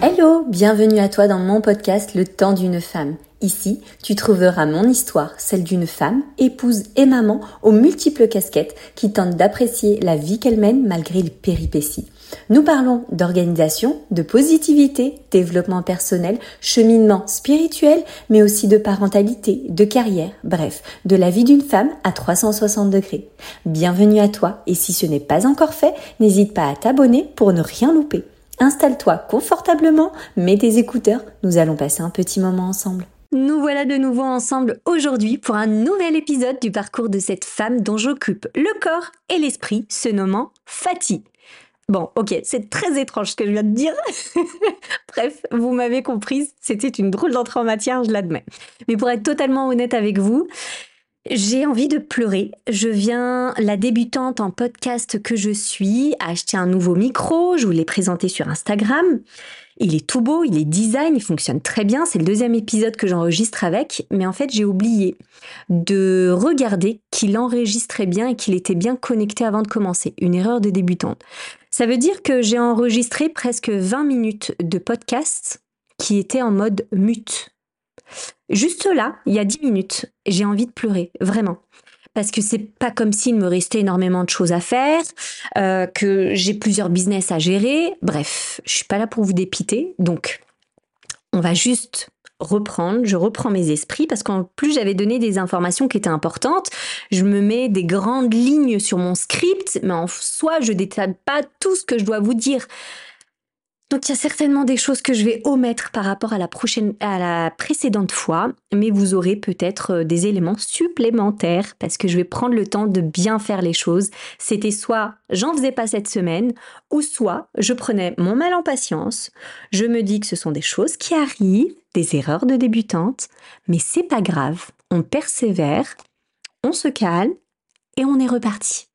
Hello, bienvenue à toi dans mon podcast Le temps d'une femme. Ici, tu trouveras mon histoire, celle d'une femme, épouse et maman aux multiples casquettes qui tente d'apprécier la vie qu'elle mène malgré les péripéties. Nous parlons d'organisation, de positivité, développement personnel, cheminement spirituel, mais aussi de parentalité, de carrière, bref, de la vie d'une femme à 360 degrés. Bienvenue à toi et si ce n'est pas encore fait, n'hésite pas à t'abonner pour ne rien louper. Installe-toi confortablement, mets tes écouteurs, nous allons passer un petit moment ensemble. Nous voilà de nouveau ensemble aujourd'hui pour un nouvel épisode du parcours de cette femme dont j'occupe le corps et l'esprit, se nommant Fatih. Bon, ok, c'est très étrange ce que je viens de dire. Bref, vous m'avez comprise, c'était une drôle d'entrée en matière, je l'admets. Mais pour être totalement honnête avec vous, j'ai envie de pleurer. Je viens, la débutante en podcast que je suis, acheter un nouveau micro. Je vous l'ai présenté sur Instagram. Il est tout beau, il est design, il fonctionne très bien. C'est le deuxième épisode que j'enregistre avec. Mais en fait, j'ai oublié de regarder qu'il enregistrait bien et qu'il était bien connecté avant de commencer. Une erreur de débutante. Ça veut dire que j'ai enregistré presque 20 minutes de podcast qui étaient en mode mute. Juste là, il y a 10 minutes, j'ai envie de pleurer, vraiment. Parce que c'est pas comme s'il me restait énormément de choses à faire, euh, que j'ai plusieurs business à gérer. Bref, je suis pas là pour vous dépiter. Donc, on va juste reprendre, je reprends mes esprits parce qu'en plus j'avais donné des informations qui étaient importantes. Je me mets des grandes lignes sur mon script, mais en soi je détaille pas tout ce que je dois vous dire. Donc il y a certainement des choses que je vais omettre par rapport à la précédente fois, mais vous aurez peut-être euh, des éléments supplémentaires parce que je vais prendre le temps de bien faire les choses. C'était soit j'en faisais pas cette semaine ou soit je prenais mon mal en patience. Je me dis que ce sont des choses qui arrivent, des erreurs de débutante, mais c'est pas grave. On persévère, on se calme et on est reparti.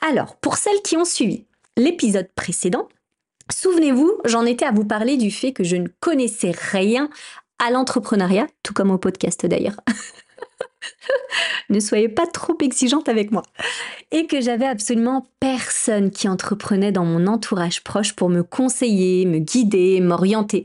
Alors, pour celles qui ont suivi l'épisode précédent, Souvenez-vous, j'en étais à vous parler du fait que je ne connaissais rien à l'entrepreneuriat, tout comme au podcast d'ailleurs. ne soyez pas trop exigeante avec moi. Et que j'avais absolument personne qui entreprenait dans mon entourage proche pour me conseiller, me guider, m'orienter.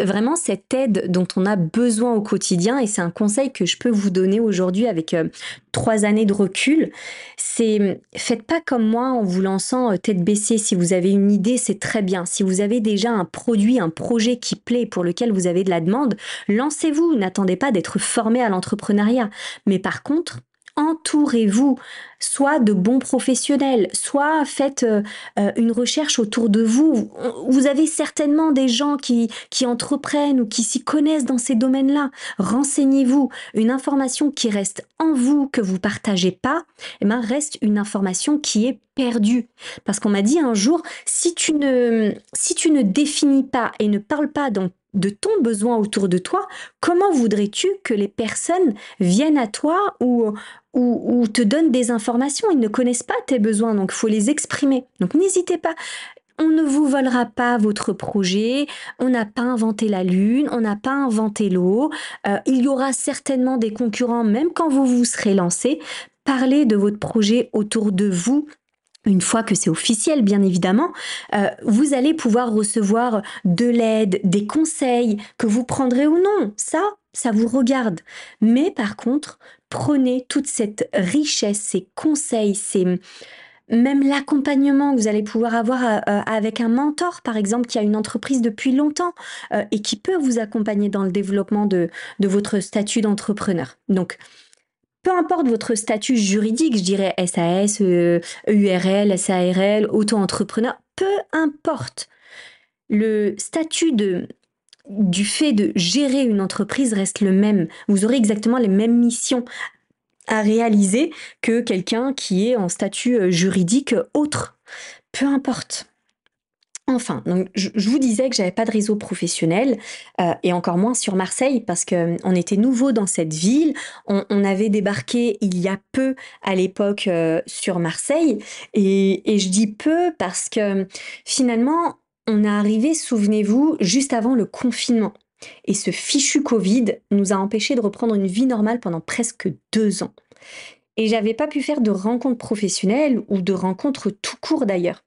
Vraiment cette aide dont on a besoin au quotidien et c'est un conseil que je peux vous donner aujourd'hui avec euh, trois années de recul. C'est faites pas comme moi en vous lançant euh, tête baissée. Si vous avez une idée, c'est très bien. Si vous avez déjà un produit, un projet qui plaît pour lequel vous avez de la demande, lancez-vous. N'attendez pas d'être formé à l'entrepreneuriat. Mais par contre, entourez-vous, soit de bons professionnels, soit faites euh, euh, une recherche autour de vous. Vous avez certainement des gens qui, qui entreprennent ou qui s'y connaissent dans ces domaines-là. Renseignez-vous. Une information qui reste en vous, que vous partagez pas, eh ben, reste une information qui est perdue. Parce qu'on m'a dit un jour, si tu ne, si tu ne définis pas et ne parles pas dans de ton besoin autour de toi, comment voudrais-tu que les personnes viennent à toi ou, ou, te donnent des informations? Ils ne connaissent pas tes besoins, donc il faut les exprimer. Donc n'hésitez pas. On ne vous volera pas votre projet, on n'a pas inventé la lune, on n'a pas inventé l'eau, euh, il y aura certainement des concurrents même quand vous vous serez lancé. Parlez de votre projet autour de vous, une fois que c'est officiel, bien évidemment, euh, vous allez pouvoir recevoir de l'aide, des conseils que vous prendrez ou non. Ça, ça vous regarde. Mais par contre, prenez toute cette richesse, ces conseils, ces même l'accompagnement que vous allez pouvoir avoir euh, euh, avec un mentor, par exemple, qui a une entreprise depuis longtemps et qui peut vous accompagner dans le développement de, de votre statut d'entrepreneur. Donc, peu importe votre statut juridique, je dirais SAS, URL, SARL, auto-entrepreneur, peu importe. Le statut de, du fait de gérer une entreprise reste le même. Vous aurez exactement les mêmes missions à réaliser que quelqu'un qui est en statut euh, juridique autre. Peu importe. Enfin, je, vous disais que j'avais pas de réseau professionnel euh, et encore moins sur Marseille parce que euh, on était nouveau dans cette ville. On, avait débarqué il y a peu à l'époque euh, sur Marseille et, je dis peu parce que finalement on est arrivé, souvenez-vous, juste avant le confinement. Et ce fichu Covid nous a empêché de reprendre une vie normale pendant presque deux ans. Et j'avais pas pu faire de rencontres professionnelles ou de rencontres tout court d'ailleurs.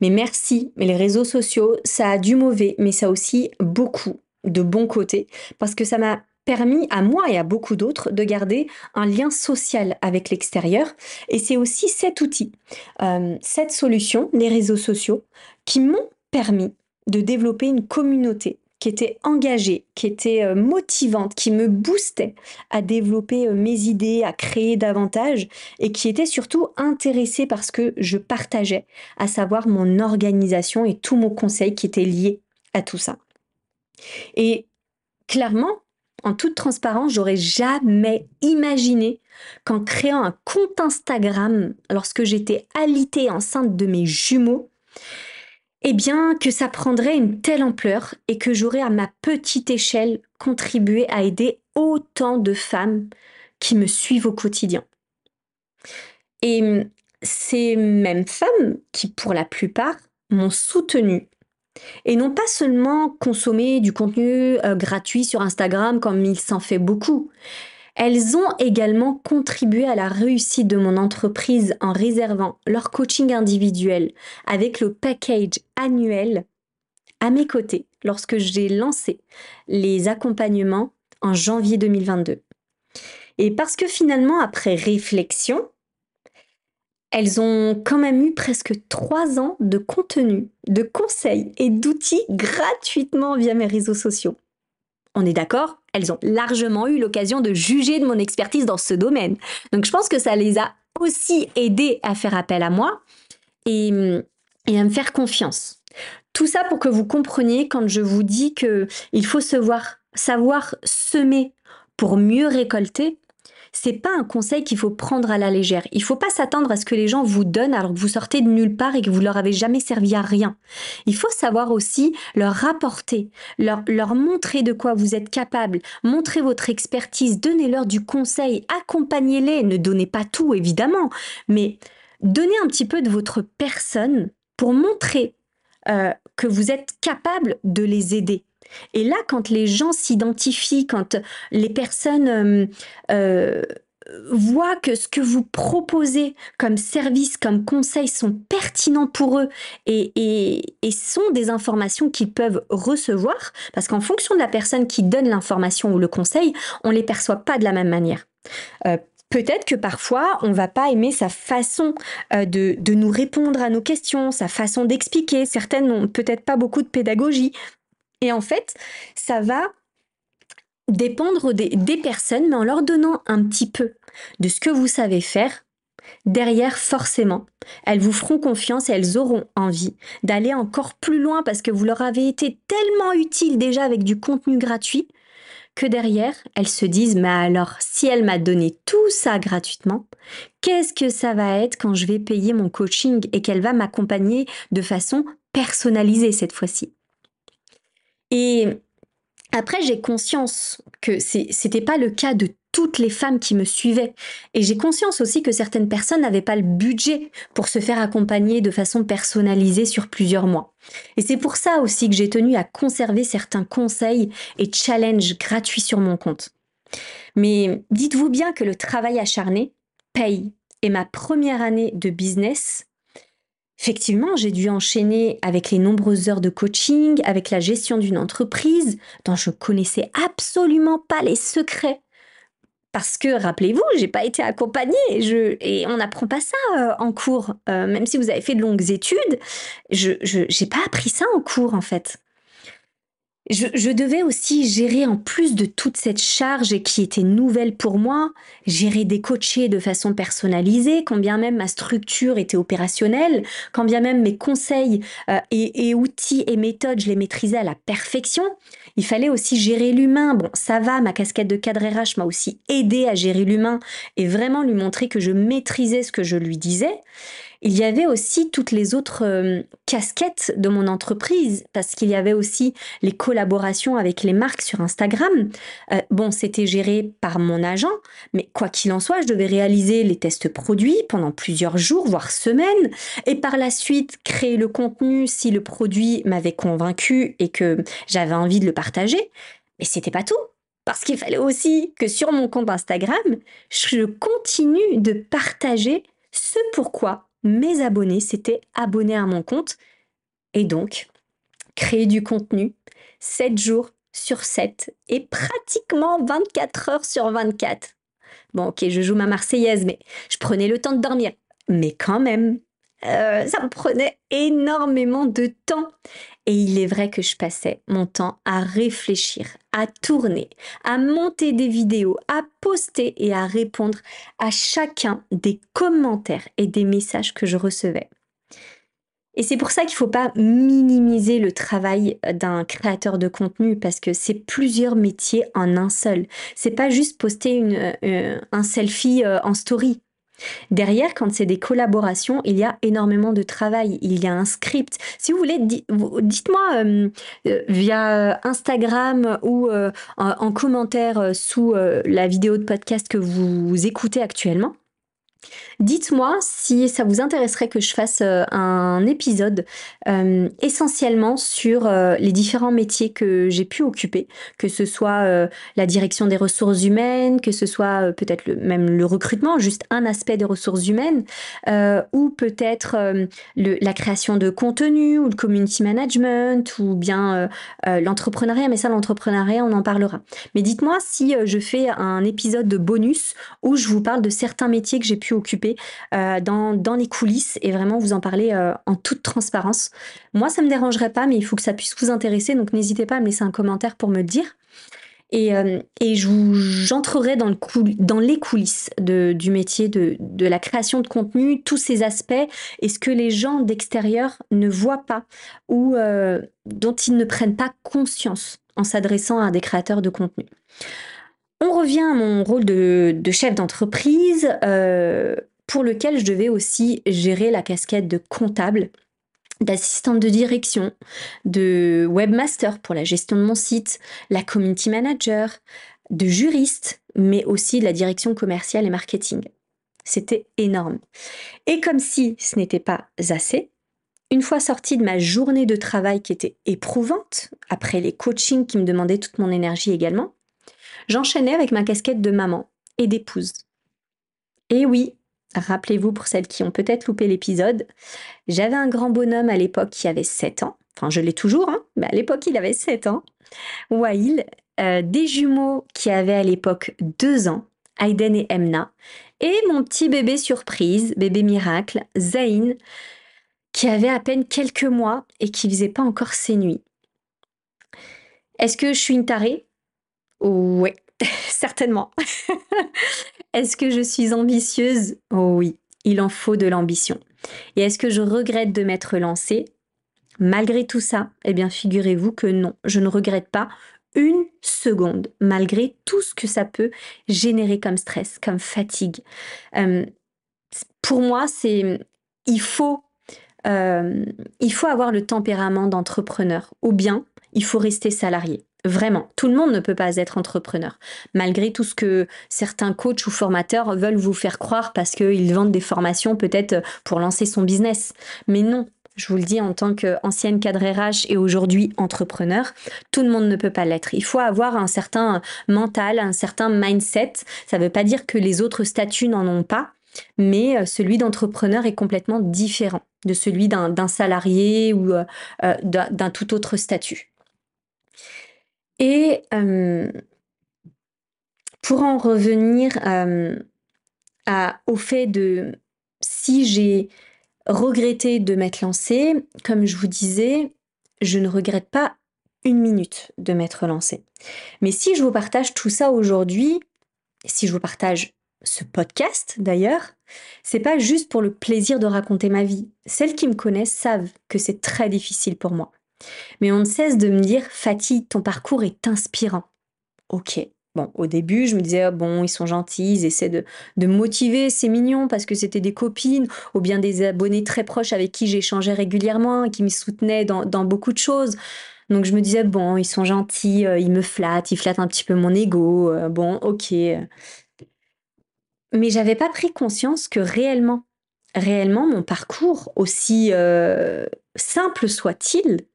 Mais merci, mais les réseaux sociaux, ça a du mauvais, mais ça a aussi beaucoup de bons côtés, parce que ça m'a permis à moi et à beaucoup d'autres de garder un lien social avec l'extérieur. Et c'est aussi cet outil, euh, cette solution, les réseaux sociaux, qui m'ont permis de développer une communauté qui était engagée, qui était euh, motivante, qui me boostait à développer euh, mes idées, à créer davantage et qui était surtout intéressée par ce que je partageais, à savoir mon organisation et tout mon conseil qui était lié à tout ça. Et clairement, en toute transparence, j'aurais jamais imaginé qu'en créant un compte Instagram lorsque j'étais alitée enceinte de mes jumeaux, eh bien que ça prendrait une telle ampleur et que j'aurais à ma petite échelle contribué à aider autant de femmes qui me suivent au quotidien. Et ces mêmes femmes qui, pour la plupart, m'ont soutenue et non pas seulement consommer du contenu euh, gratuit sur Instagram comme il s'en fait beaucoup. Elles ont également contribué à la réussite de mon entreprise en réservant leur coaching individuel avec le package annuel à mes côtés lorsque j'ai lancé les accompagnements en janvier 2022. Et parce que finalement, après réflexion, elles ont quand même eu presque trois ans de contenu, de conseils et d'outils gratuitement via mes réseaux sociaux. On est d'accord Elles ont largement eu l'occasion de juger de mon expertise dans ce domaine. Donc je pense que ça les a aussi aidées à faire appel à moi et, à me faire confiance. Tout ça pour que vous compreniez quand je vous dis que il faut savoir semer pour mieux récolter c'est pas un conseil qu'il faut prendre à la légère. Il faut pas s'attendre à ce que les gens vous donnent alors que vous sortez de nulle part et que vous leur avez jamais servi à rien. Il faut savoir aussi leur rapporter, leur, leur montrer de quoi vous êtes capable, montrer votre expertise, donnez-leur du conseil, accompagnez-les, ne donnez pas tout évidemment, mais donnez un petit peu de votre personne pour montrer euh, que vous êtes capable de les aider. Et là, quand les gens s'identifient, quand les personnes euh, euh, voient que ce que vous proposez comme service, comme conseil sont pertinents pour eux et, sont des informations qu'ils peuvent recevoir, parce qu'en fonction de la personne qui donne l'information ou le conseil, on ne les perçoit pas de la même manière. Euh, peut-être que parfois, on va pas aimer sa façon de, de, nous répondre à nos questions, sa façon d'expliquer. Certaines n'ont peut-être pas beaucoup de pédagogie. Et en fait, ça va dépendre des, personnes, mais en leur donnant un petit peu de ce que vous savez faire, derrière, forcément, elles vous feront confiance et elles auront envie d'aller encore plus loin parce que vous leur avez été tellement utile déjà avec du contenu gratuit que derrière, elles se disent, mais alors, si elle m'a donné tout ça gratuitement, qu'est-ce que ça va être quand je vais payer mon coaching et qu'elle va m'accompagner de façon personnalisée cette fois-ci? Et après, j'ai conscience que c'était pas le cas de toutes les femmes qui me suivaient. Et j'ai conscience aussi que certaines personnes n'avaient pas le budget pour se faire accompagner de façon personnalisée sur plusieurs mois. Et c'est pour ça aussi que j'ai tenu à conserver certains conseils et challenges gratuits sur mon compte. Mais dites-vous bien que le travail acharné paye. Et ma première année de business Effectivement, j'ai dû enchaîner avec les nombreuses heures de coaching, avec la gestion d'une entreprise dont je connaissais absolument pas les secrets. Parce que, rappelez-vous, j'ai pas été accompagnée et, on n'apprend pas ça euh, en cours. Euh, même si vous avez fait de longues études, je n'ai pas appris ça en cours en fait. Je, devais aussi gérer en plus de toute cette charge qui était nouvelle pour moi, gérer des coachés de façon personnalisée, quand bien même ma structure était opérationnelle, quand bien même mes conseils euh, et, outils et méthodes, je les maîtrisais à la perfection. Il fallait aussi gérer l'humain. Bon, ça va, ma casquette de cadre RH m'a aussi aidé à gérer l'humain et vraiment lui montrer que je maîtrisais ce que je lui disais. Il y avait aussi toutes les autres euh, casquettes de mon entreprise, parce qu'il y avait aussi les collaborations avec les marques sur Instagram. Euh, bon, c'était géré par mon agent, mais quoi qu'il en soit, je devais réaliser les tests produits pendant plusieurs jours, voire semaines, et par la suite créer le contenu si le produit m'avait convaincu et que j'avais envie de le partager. Mais c'était pas tout. Parce qu'il fallait aussi que sur mon compte Instagram, je continue de partager ce pourquoi mes abonnés s'étaient abonnés à mon compte et donc créer du contenu 7 jours sur 7 et pratiquement 24 heures sur 24. Bon, ok, je joue ma Marseillaise, mais je prenais le temps de dormir. Mais quand même, euh, ça me prenait énormément de temps. Et il est vrai que je passais mon temps à réfléchir, à tourner, à monter des vidéos, à poster et à répondre à chacun des commentaires et des messages que je recevais. Et c'est pour ça qu'il ne faut pas minimiser le travail d'un créateur de contenu parce que c'est plusieurs métiers en un seul. C'est pas juste poster euh, un selfie euh, en story. Derrière, quand c'est des collaborations, il y a énormément de travail, il y a un script. Si vous voulez, dites-moi euh, via Instagram ou en, commentaire sous la vidéo de podcast que vous écoutez actuellement. Dites-moi si ça vous intéresserait que je fasse euh, un épisode euh, essentiellement sur euh, les différents métiers que j'ai pu occuper, que ce soit la direction des ressources humaines, que ce soit peut-être même le recrutement, juste un aspect des ressources humaines, ou peut-être la création de contenu ou le community management ou bien l'entrepreneuriat, mais ça l'entrepreneuriat on en parlera. Mais dites-moi si je fais un épisode de bonus où je vous parle de certains métiers que j'ai pu occuper euh, dans, dans, les coulisses et vraiment vous en parler euh, en toute transparence. Moi, ça me dérangerait pas, mais il faut que ça puisse vous intéresser, donc n'hésitez pas à me laisser un commentaire pour me le dire. Et, euh, et j'entrerai dans, le dans les coulisses de, du métier de, de, la création de contenu, tous ces aspects, et ce que les gens d'extérieur ne voient pas ou dont ils ne prennent pas conscience en s'adressant à des créateurs de contenu. On revient à mon rôle de, chef d'entreprise. Euh, pour lequel je devais aussi gérer la casquette de comptable, d'assistante de direction, de webmaster pour la gestion de mon site, la community manager, de juriste, mais aussi de la direction commerciale et marketing. C'était énorme. Et comme si ce n'était pas assez, une fois sortie de ma journée de travail qui était éprouvante, après les coachings qui me demandaient toute mon énergie également, j'enchaînais avec ma casquette de maman et d'épouse. Et oui, Rappelez-vous pour celles qui ont peut-être loupé l'épisode, j'avais un grand bonhomme à l'époque qui avait 7 ans. Enfin, je l'ai toujours, hein, mais à l'époque, il avait 7 ans. Wail, euh, des jumeaux qui avaient à l'époque 2 ans, Aiden et Emna, et mon petit bébé surprise, bébé miracle, Zayn, qui avait à peine quelques mois et qui faisait pas encore ses nuits. Est-ce que je suis une tarée? Ouais, certainement. Est-ce que je suis ambitieuse? Oh oui, il en faut de l'ambition. Et est-ce que je regrette de m'être lancée? Malgré tout ça, eh bien figurez-vous que non, je ne regrette pas une seconde, malgré tout ce que ça peut générer comme stress, comme fatigue. Euh, pour moi, c'est il faut euh, il faut avoir le tempérament d'entrepreneur, ou bien il faut rester salarié. Vraiment, tout le monde ne peut pas être entrepreneur, malgré tout ce que certains coachs ou formateurs veulent vous faire croire parce qu'ils vendent des formations peut-être pour lancer son business. Mais non, je vous le dis en tant qu'ancienne cadre RH et aujourd'hui entrepreneur, tout le monde ne peut pas l'être. Il faut avoir un certain mental, un certain mindset. Ça ne veut pas dire que les autres statuts n'en ont pas, mais euh, celui d'entrepreneur est complètement différent de celui d'un salarié ou euh, euh, d'un tout autre statut. Et pour en revenir à, au fait de si j'ai regretté de m'être lancée, comme je vous disais, je ne regrette pas une minute de m'être lancée. Mais si je vous partage tout ça aujourd'hui, si je vous partage ce podcast d'ailleurs, c'est pas juste pour le plaisir de raconter ma vie. Celles qui me connaissent savent que c'est très difficile pour moi. Mais on ne cesse de me dire, Fatih, ton parcours est inspirant. Ok. Bon, au début, je me disais, ah bon, ils sont gentils, ils essaient de, de motiver, c'est mignon parce que c'était des copines ou bien des abonnés très proches avec qui j'échangeais régulièrement et qui me soutenaient dans, dans, beaucoup de choses. Donc je me disais, bon, ils sont gentils, euh, ils me flattent, ils flattent un petit peu mon ego, euh, bon, ok. Mais j'avais pas pris conscience que réellement, réellement, mon parcours, aussi euh, simple soit-il,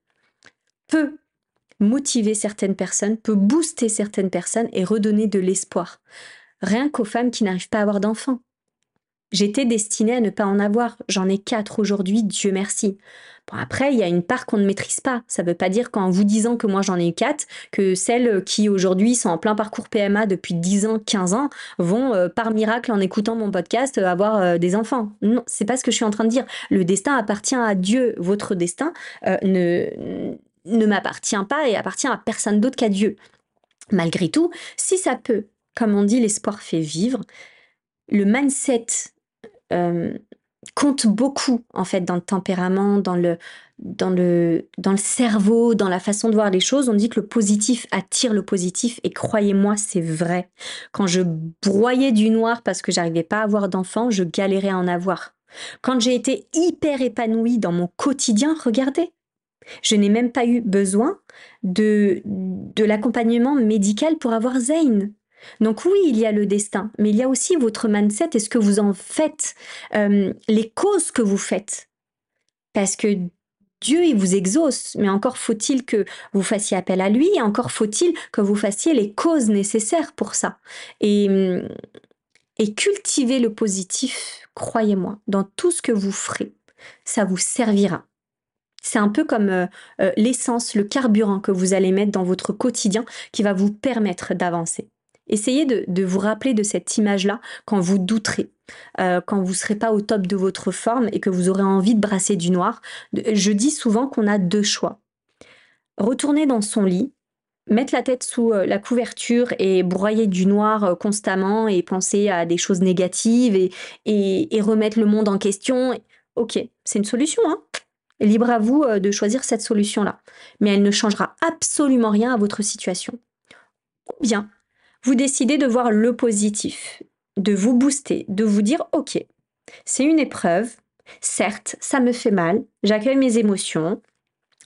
peut motiver certaines personnes, peut booster certaines personnes et redonner de l'espoir. Rien qu'aux femmes qui n'arrivent pas à avoir d'enfants. J'étais destinée à ne pas en avoir. J'en ai quatre aujourd'hui, Dieu merci. Bon, après, il y a une part qu'on ne maîtrise pas. Ça ne veut pas dire qu'en vous disant que moi j'en ai eu quatre, que celles qui aujourd'hui sont en plein parcours PMA depuis 10 ans, 15 ans, vont euh, par miracle en écoutant mon podcast euh, avoir euh, des enfants. Non, c'est pas ce que je suis en train de dire. Le destin appartient à Dieu. Votre destin ne, ne m'appartient pas et appartient à personne d'autre qu'à Dieu. Malgré tout, si ça peut, comme on dit, l'espoir fait vivre, le mindset compte beaucoup en fait dans le tempérament, dans le, dans le, dans le cerveau, dans la façon de voir les choses. On dit que le positif attire le positif et croyez-moi, c'est vrai. Quand je broyais du noir parce que j'arrivais pas à avoir d'enfants, je galérais à en avoir. Quand j'ai été hyper épanouie dans mon quotidien, regardez, je n'ai même pas eu besoin de, de l'accompagnement médical pour avoir Zayn. Donc oui, il y a le destin, mais il y a aussi votre mindset et ce que vous en faites, euh, les causes que vous faites. Parce que Dieu, il vous exauce, mais encore faut-il que vous fassiez appel à lui, et encore faut-il que vous fassiez les causes nécessaires pour ça. Et, et cultiver le positif, croyez-moi, dans tout ce que vous ferez, ça vous servira. C'est un peu comme euh, euh, l'essence, le carburant que vous allez mettre dans votre quotidien qui va vous permettre d'avancer. Essayez de, vous rappeler de cette image-là quand vous douterez, euh, quand vous ne serez pas au top de votre forme et que vous aurez envie de brasser du noir. Je dis souvent qu'on a deux choix. Retourner dans son lit, mettre la tête sous la couverture et broyer du noir constamment et penser à des choses négatives et, et remettre le monde en question. Ok, c'est une solution, hein Libre à vous de choisir cette solution-là. Mais elle ne changera absolument rien à votre situation. Ou bien, vous décidez de voir le positif, de vous booster, de vous dire ok, c'est une épreuve, certes, ça me fait mal, j'accueille mes émotions,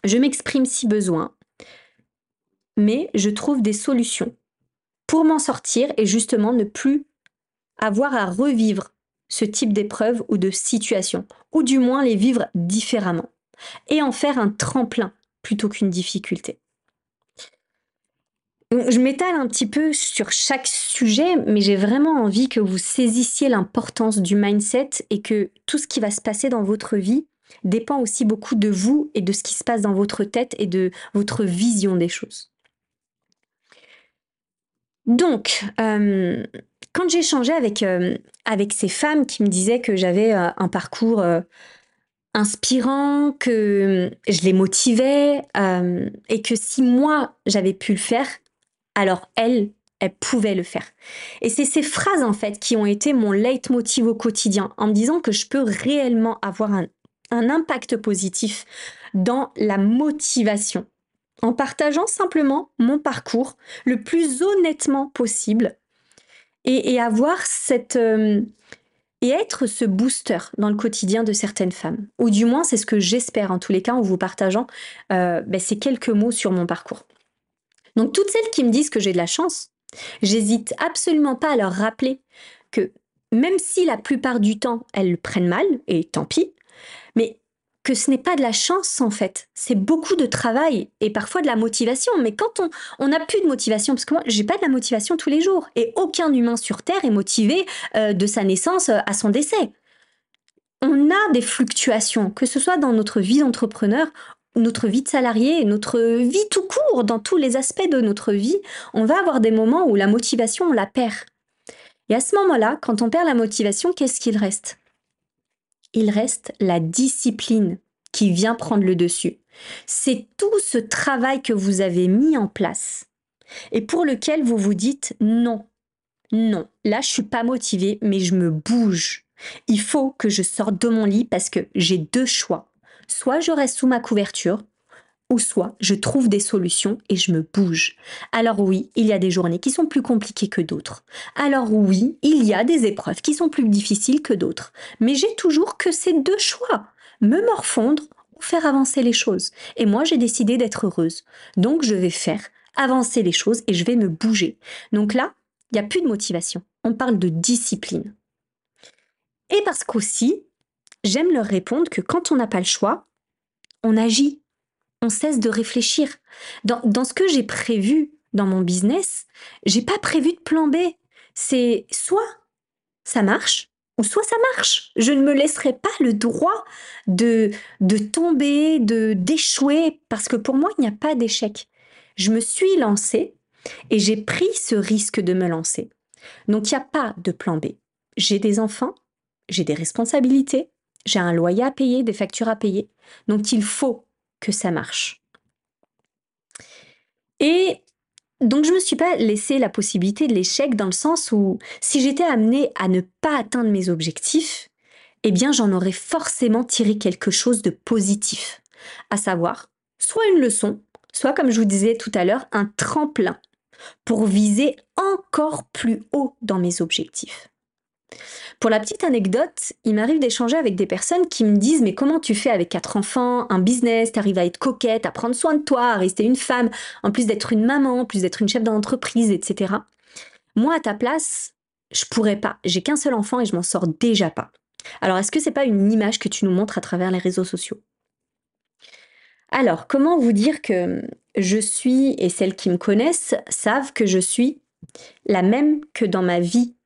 je m'exprime si besoin, mais je trouve des solutions pour m'en sortir et justement ne plus avoir à revivre ce type d'épreuve ou de situation, ou du moins les vivre différemment, et en faire un tremplin plutôt qu'une difficulté. Je m'étale un petit peu sur chaque sujet, mais j'ai vraiment envie que vous saisissiez l'importance du mindset et que tout ce qui va se passer dans votre vie dépend aussi beaucoup de vous et de ce qui se passe dans votre tête et de votre vision des choses. Donc, euh, quand avec, euh, avec ces femmes qui me disaient que j'avais euh, un parcours inspirant, que je les motivais et que si moi j'avais pu le faire, alors elle, elle pouvait le faire. Et c'est ces phrases en fait qui ont été mon leitmotiv au quotidien, en me disant que je peux réellement avoir un, impact positif dans la motivation, en partageant simplement mon parcours le plus honnêtement possible et, avoir cette... Euh, et être ce booster dans le quotidien de certaines femmes. Ou du moins, c'est ce que j'espère en tous les cas en vous partageant euh, ben, ces quelques mots sur mon parcours. Donc toutes celles qui me disent que j'ai de la chance, j'hésite absolument pas à leur rappeler que même si la plupart du temps elles le prennent mal, et tant pis, que ce n'est pas de la chance en fait, c'est beaucoup de travail et parfois de la motivation. Mais quand on n'a plus de motivation, parce que moi j'ai pas de la motivation tous les jours, et aucun humain sur Terre est motivé euh, de sa naissance euh, à son décès. On a des fluctuations, que ce soit dans notre vie d'entrepreneur notre vie de salarié, notre vie tout court, dans tous les aspects de notre vie, on va avoir des moments où la motivation, on la perd. Et à ce moment-là, quand on perd la motivation, qu'est-ce qu'il reste? Il reste la discipline qui vient prendre le dessus. C'est tout ce travail que vous avez mis en place et pour lequel vous vous dites non, non, là je suis pas motivée, mais je me bouge. Il faut que je sorte de mon lit parce que j'ai deux choix soit je reste sous ma couverture, ou soit je trouve des solutions et je me bouge. Alors oui, il y a des journées qui sont plus compliquées que d'autres. Alors oui, il y a des épreuves qui sont plus difficiles que d'autres. Mais j'ai toujours que ces deux choix. Me morfondre ou faire avancer les choses. Et moi, j'ai décidé d'être heureuse. Donc je vais faire avancer les choses et je vais me bouger. Donc là, il n'y a plus de motivation. On parle de discipline. Et parce qu'aussi, j'aime leur répondre que quand on n'a pas le choix, on agit, on cesse de réfléchir. Dans, ce que j'ai prévu dans mon business, j'ai pas prévu de plan B. C'est soit ça marche, ou soit ça marche. Je ne me laisserai pas le droit de, de tomber, de d'échouer, parce que pour moi, il n'y a pas d'échec. Je me suis lancée et j'ai pris ce risque de me lancer. Donc, il n'y a pas de plan B. J'ai des enfants, j'ai des responsabilités, j'ai un loyer à payer, des factures à payer. Donc, il faut que ça marche. Et donc je ne me suis pas laissé la possibilité de l'échec dans le sens où si j'étais amenée à ne pas atteindre mes objectifs, eh bien j'en aurais forcément tiré quelque chose de positif, à savoir soit une leçon, soit comme je vous disais tout à l'heure, un tremplin pour viser encore plus haut dans mes objectifs. Pour la petite anecdote, il m'arrive d'échanger avec des personnes qui me disent mais comment tu fais avec quatre enfants, un business, t'arrives à être coquette, à prendre soin de toi, à rester une femme, en plus d'être une maman, en plus d'être une chef d'entreprise, etc. Moi, à ta place, je pourrais pas. J'ai qu'un seul enfant et je m'en sors déjà pas. Alors, est-ce que c'est pas une image que tu nous montres à travers les réseaux sociaux? Alors, comment vous dire que je suis, et celles qui me connaissent savent que je suis la même que dans ma vie?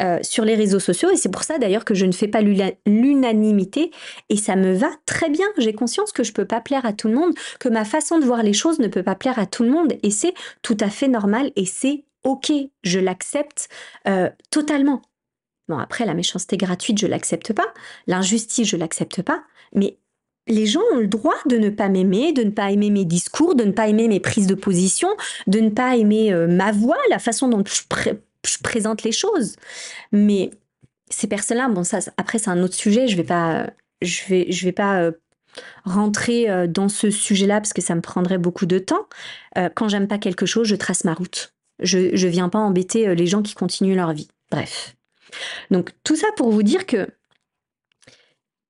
Euh, sur les réseaux sociaux. Et c'est pour ça d'ailleurs que je ne fais pas l'unanimité. Et ça me va très bien. J'ai conscience que je peux pas plaire à tout le monde, que ma façon de voir les choses ne peut pas plaire à tout le monde. Et c'est tout à fait normal et c'est ok, je l'accepte euh, totalement. Bon après la méchanceté gratuite je l'accepte pas, l'injustice je l'accepte pas, mais les gens ont le droit de ne pas m'aimer, de ne pas aimer mes discours, de ne pas aimer mes prises de position, de ne pas aimer euh, ma voix, la façon dont je, je présente les choses. Mais ces personnes-là, bon, ça, après, c'est un autre sujet. Je vais pas, je vais, je vais pas euh, rentrer euh, dans ce sujet-là parce que ça me prendrait beaucoup de temps. Euh, quand j'aime pas quelque chose, je trace ma route. Je, je viens pas embêter les gens qui continuent leur vie. Bref. Donc, tout ça pour vous dire que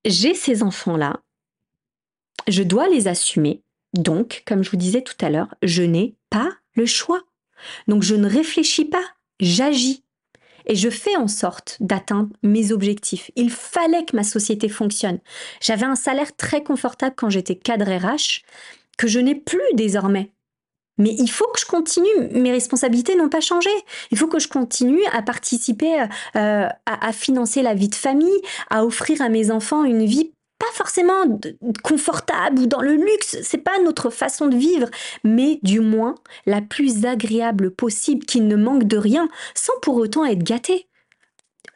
j'ai ces enfants-là. Je dois les assumer. Donc, comme je vous disais tout à l'heure, je n'ai pas le choix. Donc, je ne réfléchis pas j'agis et je fais en sorte d'atteindre mes objectifs. Il fallait que ma société fonctionne. J'avais un salaire très confortable quand j'étais cadre RH, que je n'ai plus désormais. Mais il faut que je continue, mes responsabilités n'ont pas changé. Il faut que je continue à participer, euh, à, financer la vie de famille, à offrir à mes enfants une vie pas forcément confortable ou dans le luxe, c'est pas notre façon de vivre, mais du moins la plus agréable possible, qu'il ne manque de rien, sans pour autant être gâté.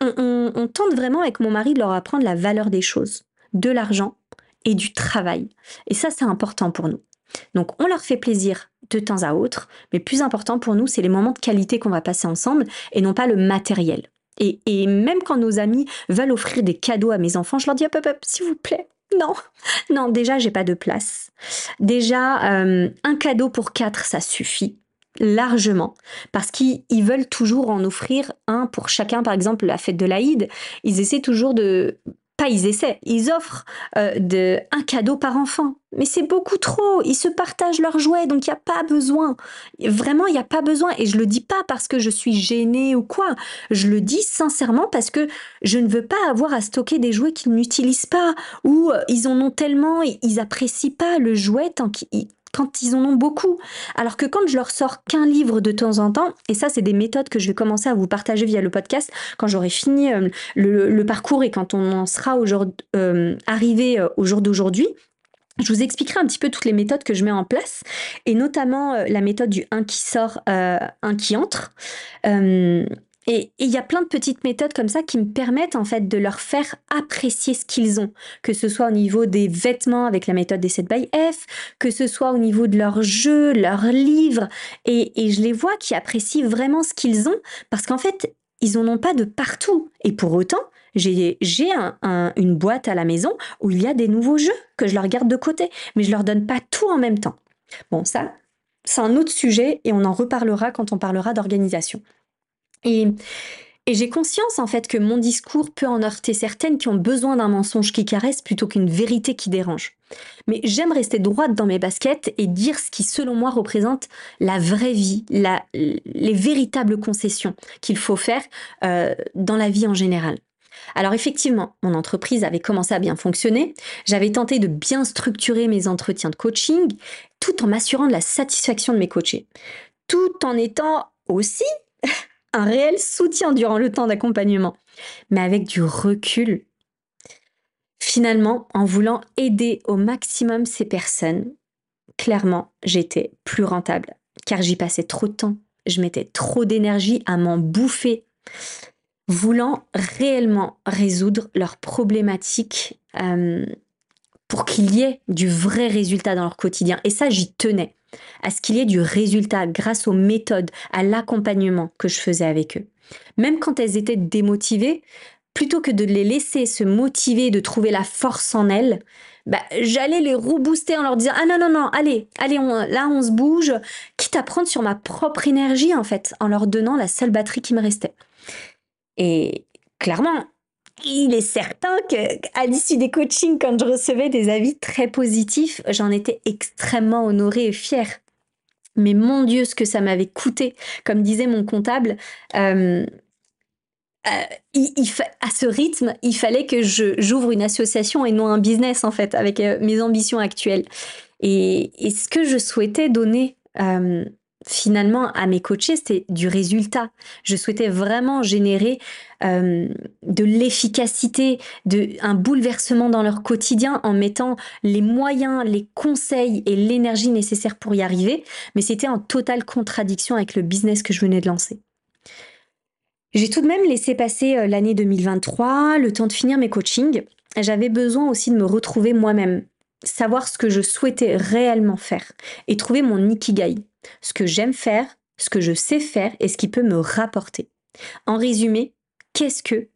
On, tente vraiment avec mon mari de leur apprendre la valeur des choses, de l'argent et du travail. Et ça, c'est important pour nous. Donc, on leur fait plaisir de temps à autre, mais plus important pour nous, c'est les moments de qualité qu'on va passer ensemble et non pas le matériel. Et, même quand nos amis veulent offrir des cadeaux à mes enfants, je leur dis hop, hop, hop s'il vous plaît, non, non, déjà, j'ai pas de place. Déjà, euh, un cadeau pour quatre, ça suffit largement. Parce qu'ils veulent toujours en offrir un pour chacun. Par exemple la fête de l'Aïd ils essaient toujours de ils essaient, ils offrent euh, de, un cadeau par enfant. Mais c'est beaucoup trop. Ils se partagent leurs jouets, donc il n'y a pas besoin. Vraiment, il n'y a pas besoin. Et je le dis pas parce que je suis gênée ou quoi. Je le dis sincèrement parce que je ne veux pas avoir à stocker des jouets qu'ils n'utilisent pas ou euh, ils en ont tellement, ils apprécient pas le jouet tant qu'ils quand ils en ont beaucoup. Alors que quand je leur sors qu'un livre de temps en temps, et ça c'est des méthodes que je vais commencer à vous partager via le podcast, quand j'aurai fini euh, le, parcours et quand on en sera euh, arrivé euh, au jour d'aujourd'hui, je vous expliquerai un petit peu toutes les méthodes que je mets en place, et notamment la méthode du 1 qui sort, 1 qui entre. Et il y a plein de petites méthodes comme ça qui me permettent en fait de leur faire apprécier ce qu'ils ont, que ce soit au niveau des vêtements avec la méthode des 7 by F, que ce soit au niveau de leurs jeux, leurs livres, et, je les vois qui apprécient vraiment ce qu'ils ont parce qu'en fait ils en ont pas de partout. Et pour autant, j'ai un, une boîte à la maison où il y a des nouveaux jeux que je leur garde de côté, mais je leur donne pas tout en même temps. Bon, ça, c'est un autre sujet et on en reparlera quand on parlera d'organisation. Et, j'ai conscience en fait que mon discours peut en heurter certaines qui ont besoin d'un mensonge qui caresse plutôt qu'une vérité qui dérange. Mais j'aime rester droite dans mes baskets et dire ce qui selon moi représente la vraie vie, les véritables concessions qu'il faut faire euh, dans la vie en général. Alors effectivement, mon entreprise avait commencé à bien fonctionner, j'avais tenté de bien structurer mes entretiens de coaching, tout en m'assurant de la satisfaction de mes coachés, tout en étant aussi un réel soutien durant le temps d'accompagnement. Mais avec du recul, finalement, en voulant aider au maximum ces personnes, clairement, j'étais plus rentable, car j'y passais trop de temps, je mettais trop d'énergie à m'en bouffer, voulant réellement résoudre leurs problématiques euh, pour qu'il y ait du vrai résultat dans leur quotidien. Et ça, j'y tenais, à ce qu'il y ait du résultat grâce aux méthodes, à l'accompagnement que je faisais avec eux. Même quand elles étaient démotivées, plutôt que de les laisser se motiver, de trouver la force en elles, bah, j'allais les rebooster en leur disant ah non non non allez allez là on se bouge quitte à prendre sur ma propre énergie en fait en leur donnant la seule batterie qui me restait et clairement il est certain qu'à l'issue des coachings quand je recevais des avis très positifs j'en étais extrêmement honorée et fière mais mon Dieu, ce que ça m'avait coûté. Comme disait mon comptable, euh, euh, à ce rythme, il fallait que j'ouvre une association et non un business en fait avec euh, mes ambitions actuelles. Et, ce que je souhaitais donner finalement à mes coachés, c'était du résultat. Je souhaitais vraiment générer de l'efficacité, un bouleversement dans leur quotidien en mettant les moyens, les conseils et l'énergie nécessaires pour y arriver. Mais c'était en totale contradiction avec le business que je venais de lancer. J'ai tout de même laissé passer euh, l'année 2023, le temps de finir mes coachings. J'avais besoin aussi de me retrouver moi-même, savoir ce que je souhaitais réellement faire et trouver mon ikigai, ce que j'aime faire, ce que je sais faire et ce qui peut me rapporter. En résumé, qu'est-ce que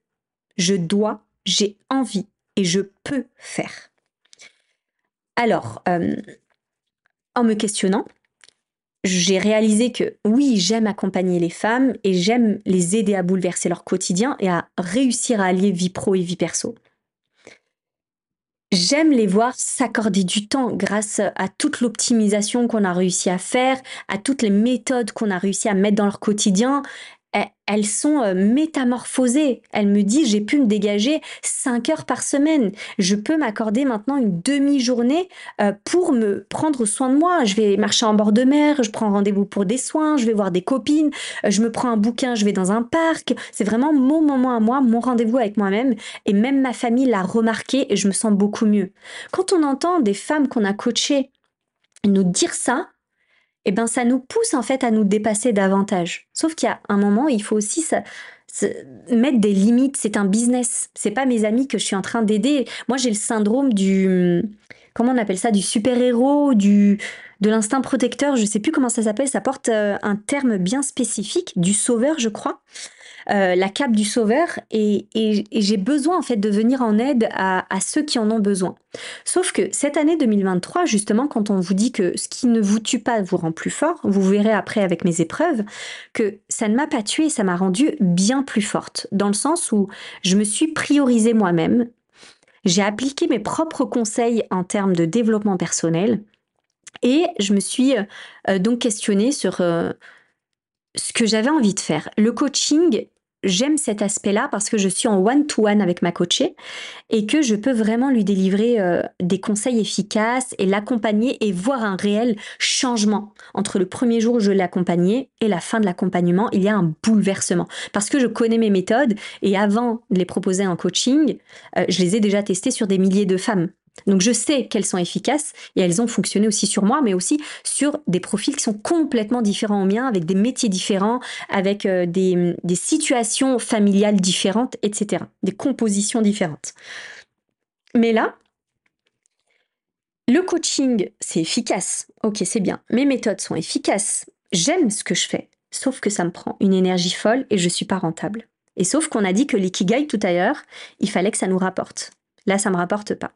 je dois, j'ai envie et je peux faire? Alors, euh, en me questionnant, j'ai réalisé que oui, j'aime accompagner les femmes et j'aime les aider à bouleverser leur quotidien et à réussir à allier vie pro et vie perso. J'aime les voir s'accorder du temps grâce à toute l'optimisation qu'on a réussi à faire, à toutes les méthodes qu'on a réussi à mettre dans leur quotidien elles sont euh, métamorphosées. Elle me dit, j'ai pu me dégager 5 heures par semaine. Je peux m'accorder maintenant une demi-journée euh, pour me prendre soin de moi. Je vais marcher en bord de mer, je prends rendez-vous pour des soins, je vais voir des copines, euh, je me prends un bouquin, je vais dans un parc. C'est vraiment mon moment à moi, mon rendez-vous avec moi-même. Et même ma famille l'a remarqué et je me sens beaucoup mieux. Quand on entend des femmes qu'on a coachées nous dire ça, eh ben ça nous pousse en fait à nous dépasser davantage. Sauf qu'il y a un moment, il faut aussi mettre des limites. C'est un business. C'est pas mes amis que je suis en train d'aider. Moi, j'ai le syndrome du comment on appelle ça, du super héros, du de l'instinct protecteur. Je sais plus comment ça s'appelle. Ça porte euh, un terme bien spécifique, du sauveur, je crois. Euh, la cape du sauveur et, j'ai besoin en fait de venir en aide à, ceux qui en ont besoin. Sauf que cette année 2023, justement, quand on vous dit que ce qui ne vous tue pas vous rend plus fort, vous verrez après avec mes épreuves que ça ne m'a pas tué, ça m'a rendu bien plus forte, dans le sens où je me suis priorisée moi-même, j'ai appliqué mes propres conseils en termes de développement personnel et je me suis euh, donc questionnée sur euh, ce que j'avais envie de faire. Le coaching j'aime cet aspect-là parce que je suis en one-to-one avec ma coachée et que je peux vraiment lui délivrer euh, des conseils efficaces et l'accompagner et voir un réel changement. Entre le premier jour où je l'ai accompagnée et la fin de l'accompagnement, il y a un bouleversement. Parce que je connais mes méthodes et avant de les proposer en coaching, euh, je les ai déjà testées sur des milliers de femmes. Donc je sais qu'elles sont efficaces et elles ont fonctionné aussi sur moi, mais aussi sur des profils qui sont complètement différents aux miens, avec des métiers différents, avec euh, des, des situations familiales différentes, etc. Des compositions différentes. Mais là, le coaching, c'est efficace. Ok, c'est bien. Mes méthodes sont efficaces. J'aime ce que je fais. Sauf que ça me prend une énergie folle et je ne suis pas rentable. Et sauf qu'on a dit que l'ikigai tout à l'heure, il fallait que ça nous rapporte. Là, ça ne me rapporte pas.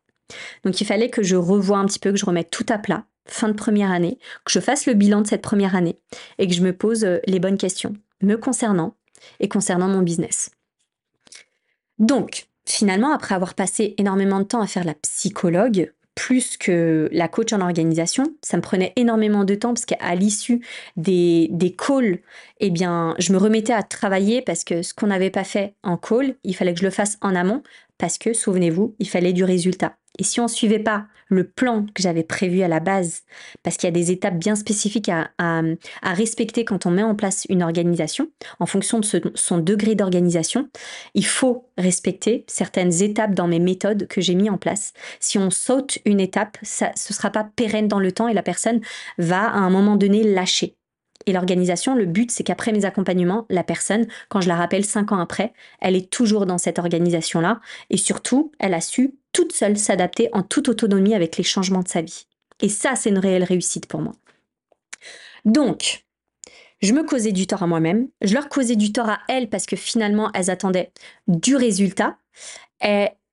Donc il fallait que je revoie un petit peu, que je remette tout à plat, fin de première année, que je fasse le bilan de cette première année et que je me pose euh, les bonnes questions me concernant et concernant mon business. Donc, finalement, après avoir passé énormément de temps à faire la psychologue, plus que la coach en organisation. Ça me prenait énormément de temps parce qu'à l'issue des, calls, eh bien, je me remettais à travailler parce que ce qu'on n'avait pas fait en call, il fallait que je le fasse en amont parce que, souvenez-vous, il fallait du résultat. Et si on ne suivait pas le plan que j'avais prévu à la base, parce qu'il y a des étapes bien spécifiques à, respecter quand on met en place une organisation, en fonction de son degré d'organisation, il faut respecter certaines étapes dans mes méthodes que j'ai mis en place. Si on saute une étape, ça, ce ne sera pas pérenne dans le temps et la personne va à un moment donné lâcher. Et l'organisation, le but, c'est qu'après mes accompagnements, la personne, quand je la rappelle cinq ans après, elle est toujours dans cette organisation-là. Et surtout, elle a su toute seule s'adapter en toute autonomie avec les changements de sa vie. Et ça, c'est une réelle réussite pour moi. Donc, je me causais du tort à moi-même, je leur causais du tort à elles parce que finalement, elles attendaient du résultat.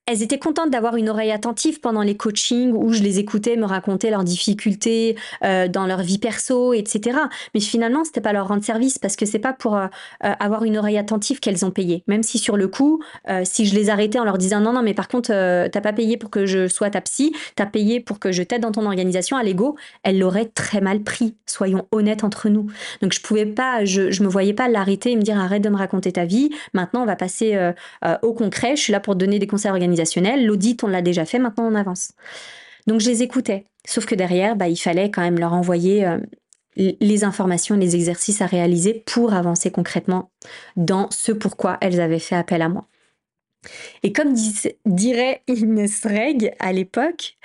Elles étaient contentes d'avoir une oreille attentive pendant les coachings où je les écoutais me raconter leurs difficultés euh, dans leur vie perso, etc. Mais finalement, c'était pas leur rendre service parce que c'est pas pour euh, euh, avoir une oreille attentive qu'elles ont payé. Même si sur le coup, si je les arrêtais en leur disant non, non, mais par contre, t'as pas payé pour que je sois ta psy, t'as payé pour que je t'aide dans ton organisation à l'ego, elles l'auraient très mal pris. Soyons honnêtes entre nous. Donc je pouvais pas, je, je me voyais pas l'arrêter et me dire arrête de me raconter ta vie. Maintenant, on va passer au concret. Je suis là pour donner des conseils L'audit, on l'a déjà fait, maintenant on avance. Donc je les écoutais. Sauf que derrière, bah, il fallait quand même leur envoyer euh, les informations, les exercices à réaliser pour avancer concrètement dans ce pourquoi elles avaient fait appel à moi. Et comme dirait Inès Reg à l'époque,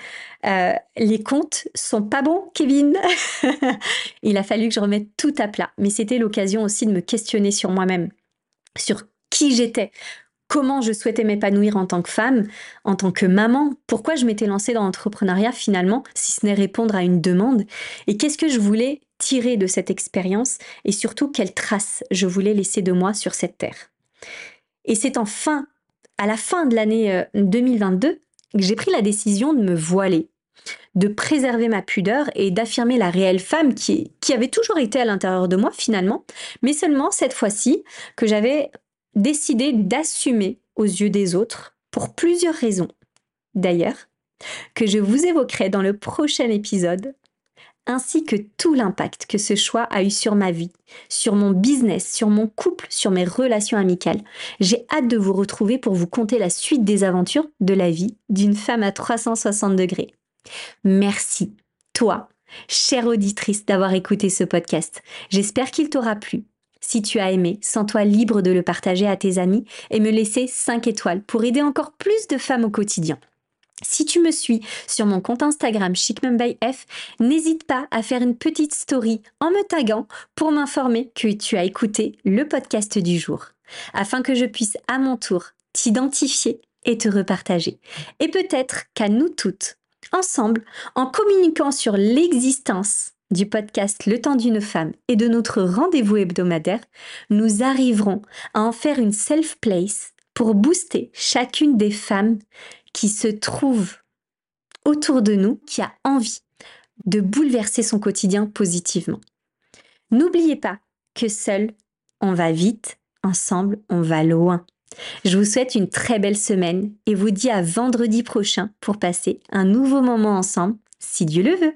euh, les comptes sont pas bons, Kevin. Il a fallu que je remette tout à plat. Mais c'était l'occasion aussi de me questionner sur moi-même, sur qui j'étais, comment je souhaitais m'épanouir en tant que femme, en tant que maman, pourquoi je m'étais lancée dans l'entrepreneuriat finalement, si ce n'est répondre à une demande, et qu'est-ce que je voulais tirer de cette expérience, et surtout quelle trace je voulais laisser de moi sur cette terre. Et c'est enfin, à la fin de l'année 2022, euh, que j'ai pris la décision de me voiler, de préserver ma pudeur et d'affirmer la réelle femme qui, qui avait toujours été à l'intérieur de moi finalement, mais seulement cette fois-ci que j'avais décidé d'assumer aux yeux des autres pour plusieurs raisons. D'ailleurs, que je vous évoquerai dans le prochain épisode, ainsi que tout l'impact que ce choix a eu sur ma vie, sur mon business, sur mon couple, sur mes relations amicales. J'ai hâte de vous retrouver pour vous conter la suite des aventures de la vie d'une femme à 360 degrés. Merci, toi, chère auditrice, d'avoir écouté ce podcast. J'espère qu'il t'aura plu si tu as aimé, sens-toi libre de le partager à tes amis et me laisser 5 étoiles pour aider encore plus de femmes au quotidien. Si tu me suis sur mon compte Instagram F, n'hésite pas à faire une petite story en me taguant pour m'informer que tu as écouté le podcast du jour, afin que je puisse à mon tour t'identifier et te repartager. Et peut-être qu'à nous toutes, ensemble, en communiquant sur l'existence du podcast Le temps d'une femme et de notre rendez-vous hebdomadaire, nous arriverons à en faire une self-place pour booster chacune des femmes qui se trouvent autour de nous, qui a envie de bouleverser son quotidien positivement. N'oubliez pas que seul, on va vite, ensemble, on va loin. Je vous souhaite une très belle semaine et vous dis à vendredi prochain pour passer un nouveau moment ensemble, si Dieu le veut.